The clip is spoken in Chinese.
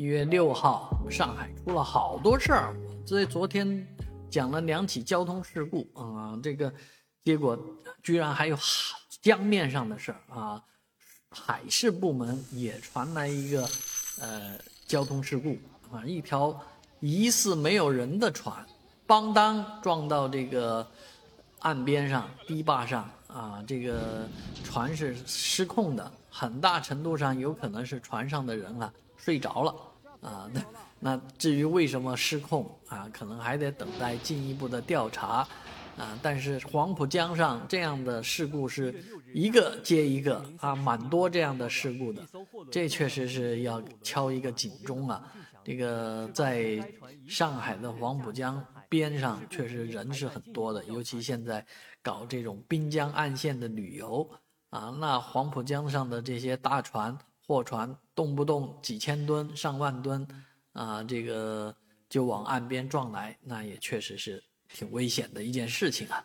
一月六号，上海出了好多事儿。这昨天讲了两起交通事故啊，这个结果居然还有海江面上的事儿啊。海事部门也传来一个呃交通事故啊，一条疑似没有人的船，邦当撞到这个岸边上堤坝上啊，这个船是失控的，很大程度上有可能是船上的人啊睡着了啊。那那至于为什么失控啊，可能还得等待进一步的调查。啊，但是黄浦江上这样的事故是一个接一个啊，蛮多这样的事故的，这确实是要敲一个警钟啊。这个在上海的黄浦江边上，确实人是很多的，尤其现在搞这种滨江岸线的旅游啊，那黄浦江上的这些大船、货船，动不动几千吨、上万吨啊，这个就往岸边撞来，那也确实是。挺危险的一件事情啊。